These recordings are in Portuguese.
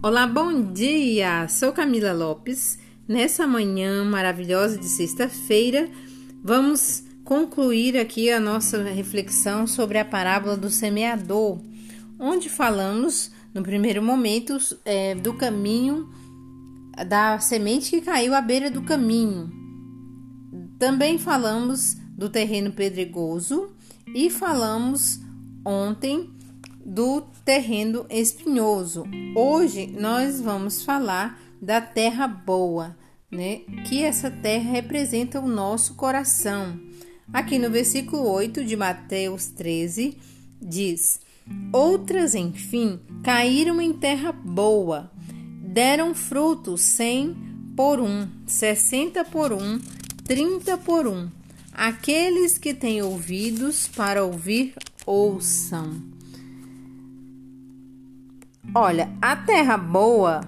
Olá, bom dia! Sou Camila Lopes. Nessa manhã maravilhosa de sexta-feira, vamos concluir aqui a nossa reflexão sobre a parábola do semeador, onde falamos, no primeiro momento, é, do caminho da semente que caiu à beira do caminho. Também falamos do terreno pedregoso e falamos ontem do terreno espinhoso. Hoje nós vamos falar da terra boa, né? Que essa terra representa o nosso coração. Aqui no versículo 8 de Mateus 13 diz: Outras, enfim, caíram em terra boa, deram frutos cem por um, sessenta por um, trinta por um. Aqueles que têm ouvidos para ouvir, ouçam. Olha, a terra boa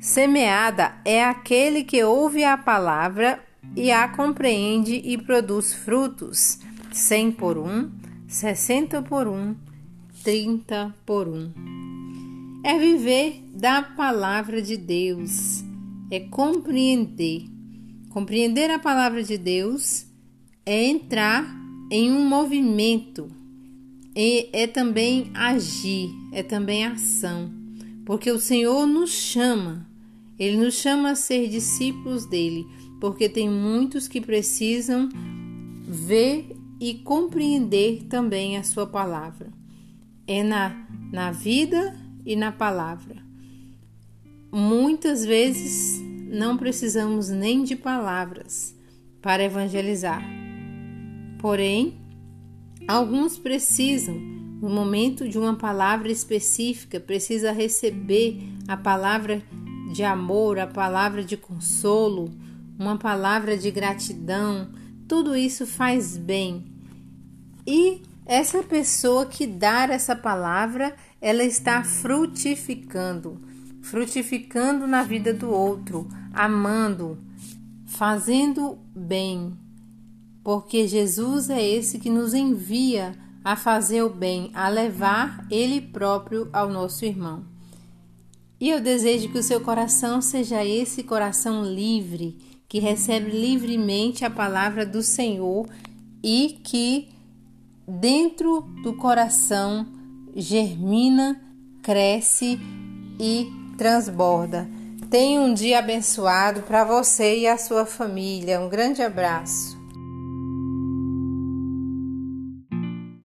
semeada é aquele que ouve a palavra e a compreende e produz frutos, cem por um, sessenta por um, trinta por um. É viver da palavra de Deus, é compreender. Compreender a palavra de Deus é entrar em um movimento e é também agir, é também ação, porque o Senhor nos chama, Ele nos chama a ser discípulos dele, porque tem muitos que precisam ver e compreender também a Sua palavra. É na, na vida e na palavra. Muitas vezes não precisamos nem de palavras para evangelizar, porém, Alguns precisam, no momento de uma palavra específica, precisa receber a palavra de amor, a palavra de consolo, uma palavra de gratidão. Tudo isso faz bem. E essa pessoa que dá essa palavra, ela está frutificando, frutificando na vida do outro, amando, fazendo bem, porque Jesus é esse que nos envia a fazer o bem, a levar Ele próprio ao nosso irmão. E eu desejo que o seu coração seja esse coração livre, que recebe livremente a palavra do Senhor e que dentro do coração germina, cresce e transborda. Tenha um dia abençoado para você e a sua família. Um grande abraço.